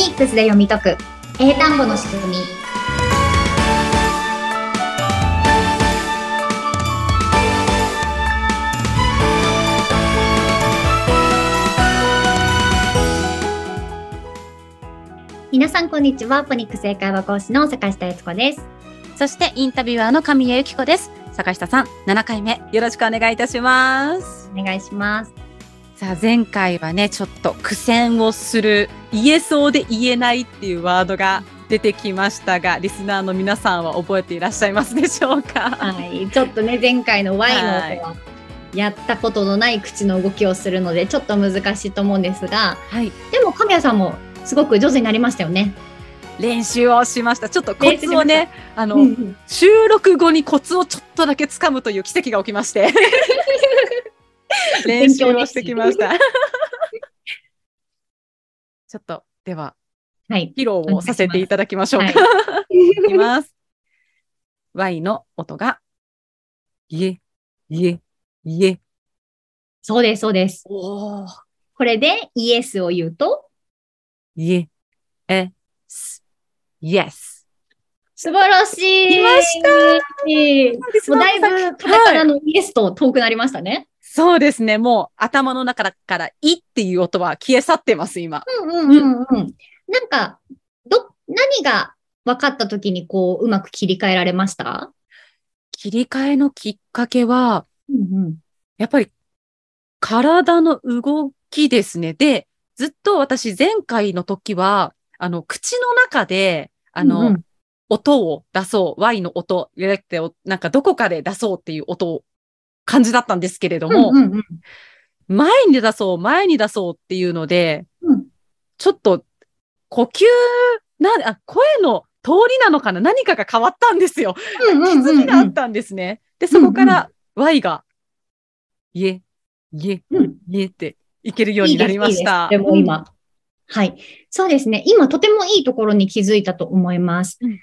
ニックスで読み解く。英単語の仕組み。皆さんこんにちは。ポニック正解は講師の坂下悦子です。そしてインタビュアーの神谷由紀子です。坂下さん7回目。よろしくお願いいたします。お願いしますさあ前回はねちょっと苦戦をする言えそうで言えないっていうワードが出てきましたがリスナーの皆さんは覚えていらっしゃいますでしょうか？はいちょっとね前回の Y の音はやったことのない口の動きをするのでちょっと難しいと思うんですが、はい、でも神谷さんもすごく上手になりましたよね。練習をしました。ちょっとコツをね、あの、うんうん収録後にコツをちょっとだけ掴むという奇跡が起きまして。練習をしてきました。ちょっと、では、はい。披露をさせていただきましょうか。はいいきます。Y の音が、いえ、いえ、いえ。そうです、そうです。おー。これでイエスを言うと、いえ、え、す、Yes。素晴らしい。いましたもうだいぶカタカナのイエスと遠くなりましたね。そうですね。もう頭の中から、いっていう音は消え去ってます、今。うんうんうんうん。なんか、ど、何が分かった時にこう、うまく切り替えられました？切り替えのきっかけは、うんうん。やっぱり体の動きですね。で、ずっと私前回の時は、あの、口の中で、あの、うんうん音を出そう、Y の音、なくて、おなんかどこかで出そうっていう音を感じだったんですけれども、うんうんうん前に出そう、前に出そうっていうので、うんちょっと呼吸な、あ、声の通りなのかな何かが変わったんですよ。うんうんうん気づきがあったんですね。で、そこから Y が、いえ、いえ、うんいえっていけるようになりました。いいででも今、はい。そうですね。今とてもいいところに気づいたと思います。うん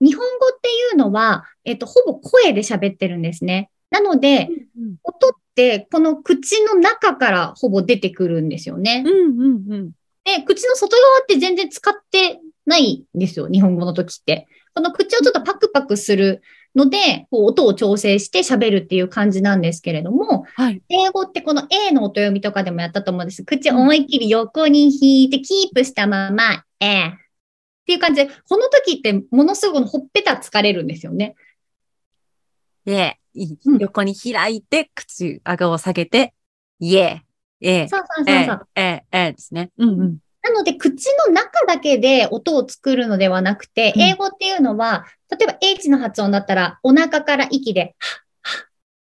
日本語っていうのは、えっと、ほぼ声で喋ってるんですね。なので、うん音ってこの口の中からほぼ出てくるんですよね。うんうんうん。で、口の外側って全然使ってないんですよ。日本語の時って。この口をちょっとパクパクするので、こう音を調整して喋るっていう感じなんですけれども、はい。英語ってこの A の音読みとかでもやったと思うんです。口を思いっきり横に引いてキープしたまま、えっていう感じで、この時ってものすごくほっぺた疲れるんですよね。で、いうん横に開いて、口、顎を下げて、イエー、えそうそうそうえそう。ええですね。うんうん。なので、口の中だけで音を作るのではなくて、うん英語っていうのは、例えば H の発音だったら、お腹から息で、はっ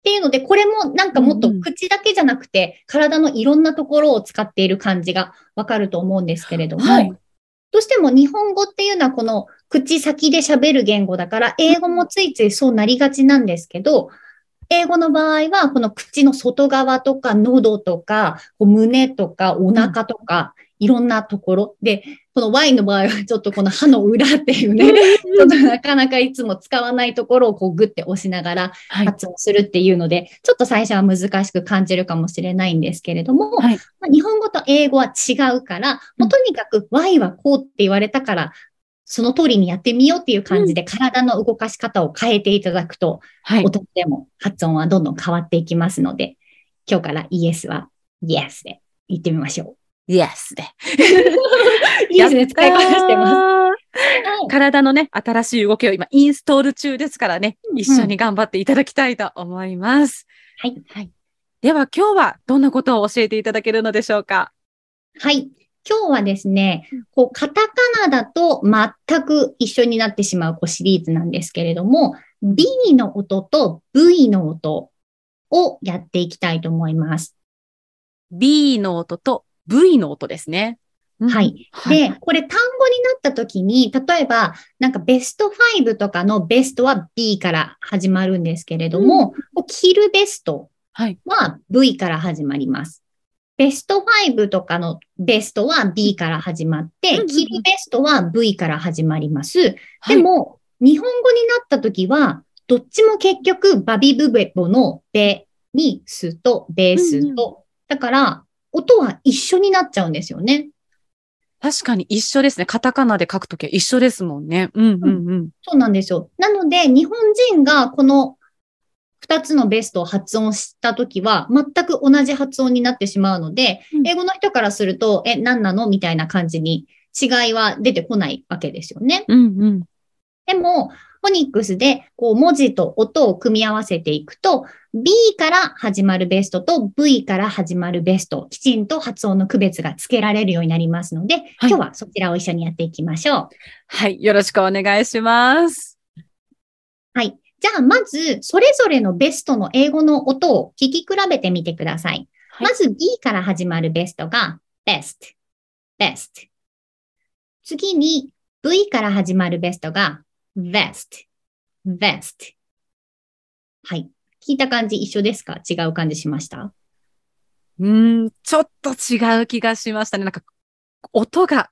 ていうので、これもなんかもっと口だけじゃなくて、体のいろんなところを使っている感じがわかると思うんですけれども、はいどうしても日本語っていうのはこの口先で喋る言語だから、英語もついついそうなりがちなんですけど、英語の場合は、この口の外側とか喉とか、こう胸とかお腹とか、いろんなところ。で、この Y の場合はちょっとこの歯の裏っていうね、ちょっとなかなかいつも使わないところをこうグッて押しながらはい。発音するっていうので、ちょっと最初は難しく感じるかもしれないんですけれども、はい。まあ日本語と英語は違うから、もうとにかく Y はこうって言われたから、その通りにやってみようっていう感じで体の動かし方を変えていただくと、はい。音でも発音はどんどん変わっていきますので、今日から Yes は Yes で言ってみましょイエスで。う。いいで使いこなしてます。体のね、新しい動きを今、インストール中ですからね、うん一緒に頑張っていただきたいと思います。はい。はい。では、今日はどんなことを教えていただけるのでしょうか？はい。今日はですねうん、こう、カタカナだと全く一緒になってしまうこうシリーズなんですけれども、B の音と V の音をやっていきたいと思います。?B の音と V の音ですね。うんはい。はい。で、これ単語になった時に、例えば、なんかベスト5とかのベストは B から始まるんですけれども、こうキルベストはい。は V から始まります。ベスト5とかのベストは B から始まって、うんキルベストは V から始まります。はいでも、日本語になった時は、どっちも結局バビブベボのベにスとベースと、だから、音は一緒になっちゃうんですよね。確かに一緒ですね。カタカナで書くときは一緒ですもんね。うんうんうん。そうなんですよ。なので、日本人がこの二つのベストを発音したときは、全く同じ発音になってしまうので、うん英語の人からすると、え、何なの？みたいな感じに違いは出てこないわけですよね。うんうん。でも、フォニックスでこう文字と音を組み合わせていくと、B から始まるベストと V から始まるベスト、きちんと発音の区別がつけられるようになりますので、今日はそちらを一緒にやっていきましょう。はい。よろしくお願いします。はい。じゃあ、まず、それぞれのベストの英語の音を聞き比べてみてください。はいまず B から始まるベストが best, best。次に V から始まるベストが vest, vest。はい。聞いた感じ一緒ですか？違う感じしました？うーん、ちょっと違う気がしましたね。なんか、音が、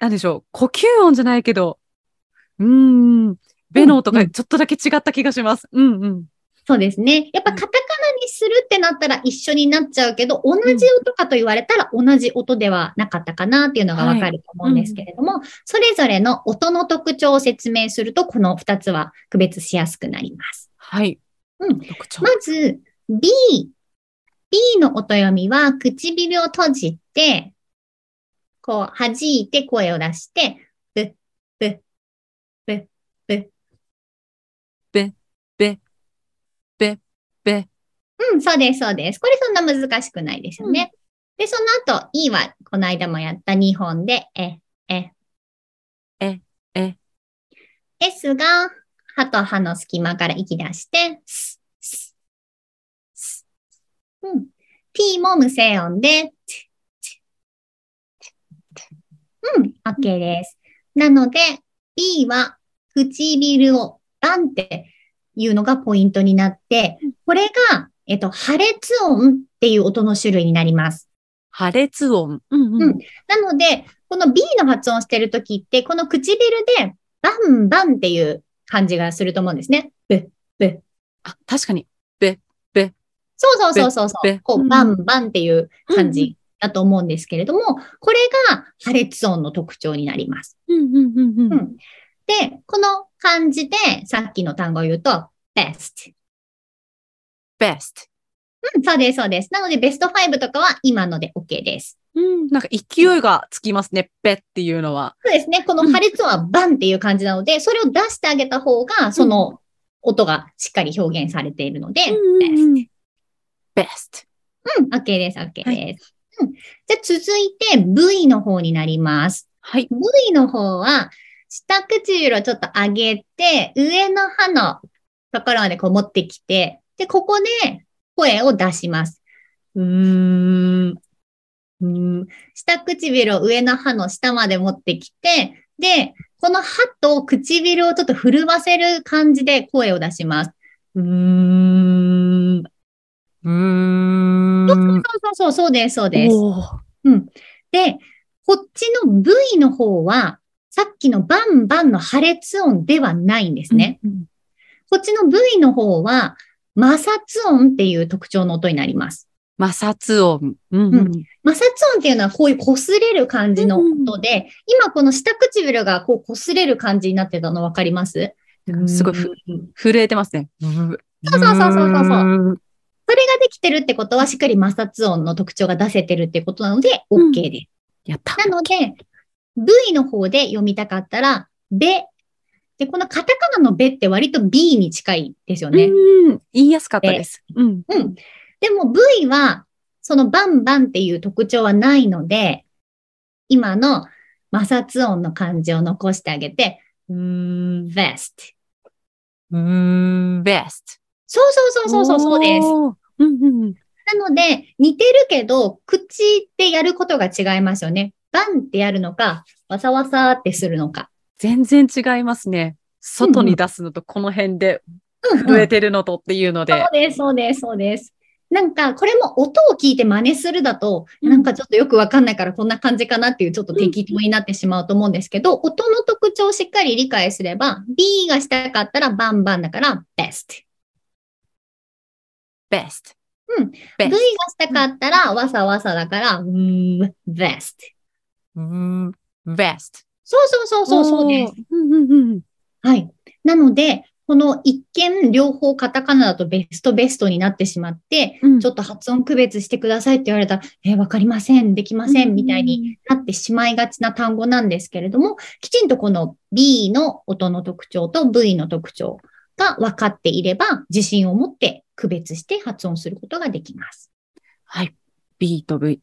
なんでしょう、呼吸音じゃないけど、うーん、ベの音がちょっとだけ違った気がします。うんうん。そうですね。やっぱカタカナにするってなったら一緒になっちゃうけど、同じ音かと言われたら同じ音ではなかったかなっていうのがわかると思うんですけれども、それぞれの音の特徴を説明すると、この二つは区別しやすくなります。はい。うん。まず、B。B の音読みは唇を閉じて、こう弾いて声を出して、ぶ、ぶ、ぶ、ぶ。べ、べ、べ。うん、そうです、そうです。これそんな難しくないですよね。で、その後、E は、この間もやった2本で、え、え、え、え。S が、歯と歯の隙間から息出して、ス、ス、ス。うん。T も無声音で、うん、OK です。なので、B は唇をバンっていうのがポイントになって、これが、えっと、破裂音っていう音の種類になります。破裂音。うんうん。うんなので、この B の発音してるときって、この唇でバンバンっていう感じがすると思うんですね。ブブあ、確かに。そうそうそうそうそう。こう、バンバンっていう感じだと思うんですけれども、これが破裂音の特徴になります。で、この感じでさっきの単語を言うと、best。best。うん、そうです、そうです。なので、ベスト5とかは今ので OK です。うん。なんか勢いがつきますね。べっていうのは。そうですね。この破裂音はバンっていう感じなので、それを出してあげた方が、その音がしっかり表現されているので、best。best。うん、OK です、OK です。うん、じゃあ続いて V の方になります。はい。V の方は、下唇をちょっと上げて、上の歯のところまでこう持ってきて、で、ここで声を出します。うーん。うーん下唇を上の歯の下まで持ってきて、で、この歯と唇をちょっと震わせる感じで声を出します。うーん。うーん。そうそうそう、そうです、そうです。うん。で、こっちの V の方は、さっきのバンバンの破裂音ではないんですね。。うんこっちの V の方は、摩擦音っていう特徴の音になります。摩擦音。うんうん。摩擦音っていうのはこういう擦れる感じの音で、今この下唇がこう擦れる感じになってたの分かります？すごいふ震えてますね。そうそうそうそうそうそれができてるってことは、しっかり摩擦音の特徴が出せてるってことなので、うん OK です。やった。なので、V の方で読みたかったら、べ。で、このカタカナのべって割と B に近いですよね。うん。言いやすかったです。うん。うん。でも V は、そのバンバンっていう特徴はないので、今の摩擦音の漢字を残してあげて、うーん、vest。うーん。best。そうそうそうそうそう、そうです。うんうん。なので、似てるけど、口でやることが違いますよね。バンってやるのか、わさわさってするのか。全然違いますね。外に出すのとこの辺でうんうん震えてるのとっていうので。そうです、そうです、そうです。なんか、これも音を聞いて真似するだと、うんなんかちょっとよくわかんないからこんな感じかなっていうちょっと適当になってしまうと思うんですけど、音の特徴をしっかり理解すれば、B がしたかったらバンバンだから best。best。うん。best V がしたかったらわさわさだから、うーん best。うーん。vest。そうそうそうそうそうです。うんうんうん。はい。なので、この一見両方カタカナだとベストベストになってしまって、うんちょっと発音区別してくださいって言われたら、えーわかりません、できません、みたいになってしまいがちな単語なんですけれども、きちんとこの B の音の特徴と V の特徴が分かっていれば、自信を持って区別して発音することができます。はい。B と V。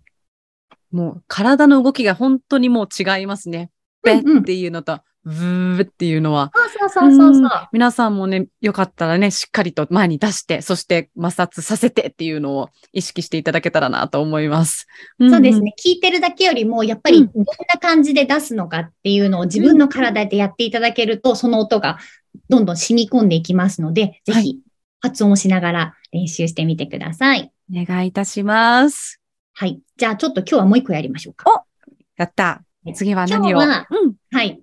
もう体の動きが本当にもう違いますね。ベうんうんっていうのと、ブーっていうのは。そうそうそうそう。皆さんもね、よかったらね、しっかりと前に出して、そして摩擦させてっていうのを意識していただけたらなと思います。そうですね。聞いてるだけよりも、やっぱりどんな感じで出すのかっていうのを自分の体でやっていただけると、その音がどんどん染み込んでいきますので、ぜはいひ発音をしながら練習してみてください。うん。お願いいたします。はい。じゃあちょっと今日はもう一個やりましょうか。やった。次は何を？今日はうん。はい。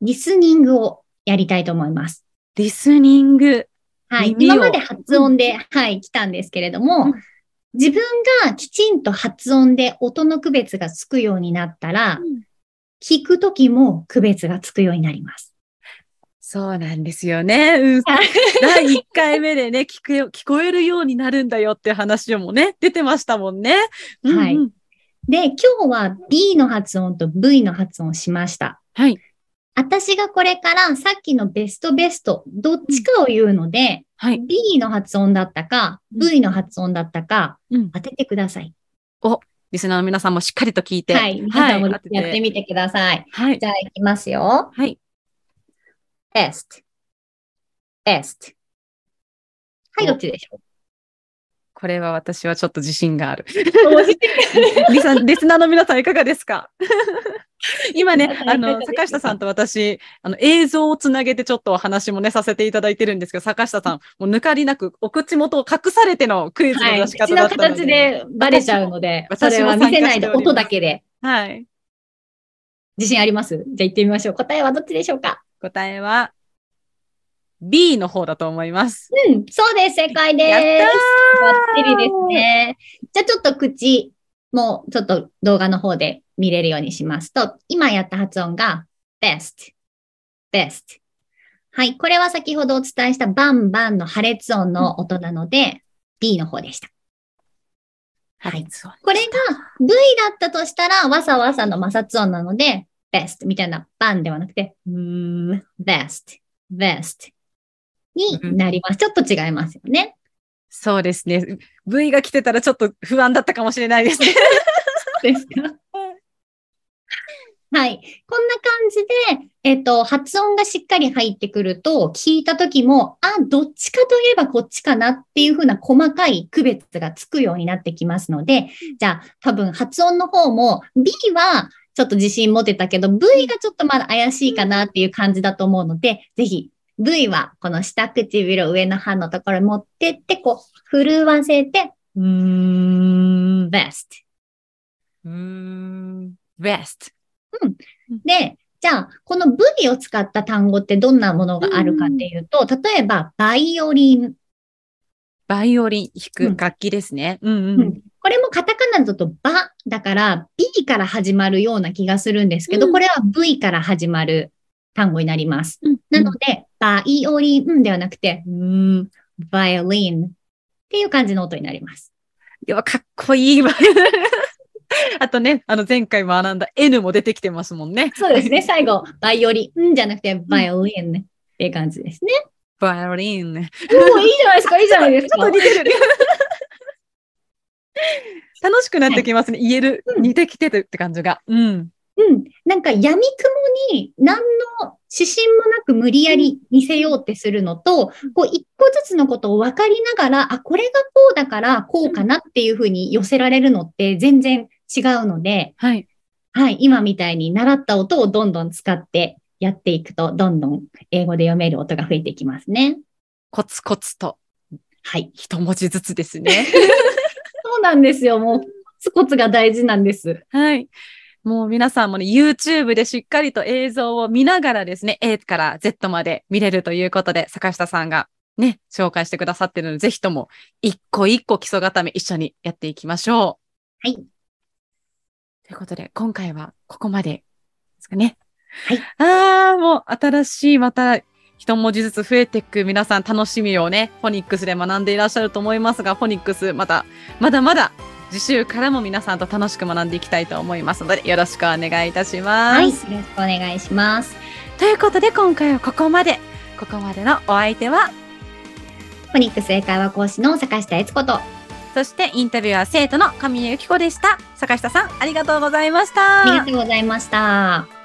リスニングをやりたいと思います。リスニング。はい。今まで発音で、はい、来たんですけれども、うん自分がきちんと発音で音の区別がつくようになったら、聞くときも区別がつくようになります。そうなんですよね。うん。第1回目でね、聞くよ、聞こえるようになるんだよって話もね、出てましたもんね。はいうんうんで、今日は B の発音と V の発音をしました。はい。私がこれからさっきのベストベスト、どっちかを言うので、はい。B の発音だったか、うん V の発音だったか、うん。当ててください。リスナーの皆さんもしっかりと聞いて。はい。皆さんも当てやってみてください。はい。じゃあ、いきますよ。はい。best, best. はい、どっちでしょう？これは私はちょっと自信がある。リスリスナーの皆さんいかがですか？今ね、あの、坂下さんと私、あの、映像をつなげてちょっとお話もね、させていただいてるんですけど、坂下さん、もう抜かりなく、お口元を隠されてのクイズのはい。出し口の方だったので。形でバレちゃうので、そ私は見せないで音だけで。はい。自信あります？じゃあ行ってみましょう。答えはどっちでしょうか？答えは、B の方だと思います。うん、そうです。正解です。やったーバッチリですね。じゃあちょっと口もちょっと動画の方で見れるようにしますと、今やった発音が best, best. はい。これは先ほどお伝えしたバンバンの破裂音の音なので、B の方でした。はいこれが V だったとしたら、わさわさの摩擦音なので、best みたいなバンではなくて、best, best になります。ちょっと違いますよね。そうですね。V が来てたらちょっと不安だったかもしれないですね。ですかはい。こんな感じで、えっ、と、発音がしっかり入ってくると、聞いた時も、あ、どっちかといえばこっちかなっていうふうな細かい区別がつくようになってきますので、じゃあ、多分発音の方も、B はちょっと自信持てたけど、V がちょっとまだ怪しいかなっていう感じだと思うので、ぜひ、V はこの下唇上の歯のところに持ってって、こう、震わせて、うーん、best。うーん。best。で、じゃあ、この V を使った単語ってどんなものがあるかっていうと、例えば、バイオリン。バイオリンうん弾く楽器ですね。うんう。うんんこれもカタカナだとバだから B から始まるような気がするんですけど、うんこれは V から始まる単語になります。うんなので、バイオリンではなくて、うーん、バイオリンっていう感じの音になります。いや、かっこいいバイオリン。あとね、あの前回学んだ N も出てきてますもんね。そうですね。最後、バイオリンじゃなくて、バイオリンっていう感じですね。バイオリン。おーいいじゃないですか、いいじゃないですか。ちょっと似てる。楽しくなってきますね。言える、うん似てきてるって感じが。うん。うん。なんか闇雲に何の指針もなく無理やり見せようってするのと、こう一個ずつのことを分かりながら、あ、これがこうだからこうかなっていうふうに寄せられるのって全然違うので、はい。はい、今みたいに習った音をどんどん使ってやっていくと、どんどん英語で読める音が増えていきますね。コツコツとはい。一文字ずつですね。そうなんですよ。もう、コツコツが大事なんです。はい。もう皆さんもね、YouTube でしっかりと映像を見ながらですね、A から Z まで見れるということで、坂下さんがね、紹介してくださってるので、ぜひとも一個一個基礎固め一緒にやっていきましょう。はい。ということで、今回はここまでですかね。はい。ああ、もう新しいまた一文字ずつ増えていく皆さん楽しみをね、フォニックスで学んでいらっしゃると思いますが、フォニックスまた、まだまだ次週からも皆さんと楽しく学んでいきたいと思いますので、よろしくお願いいたします。はい。よろしくお願いします。ということで今回はここまで。ここまでのお相手は、フォニックス英会話講師の坂下悦子と、そしてインタビュアー生徒の神谷由紀子でした。坂下さん、ありがとうございました。ありがとうございました。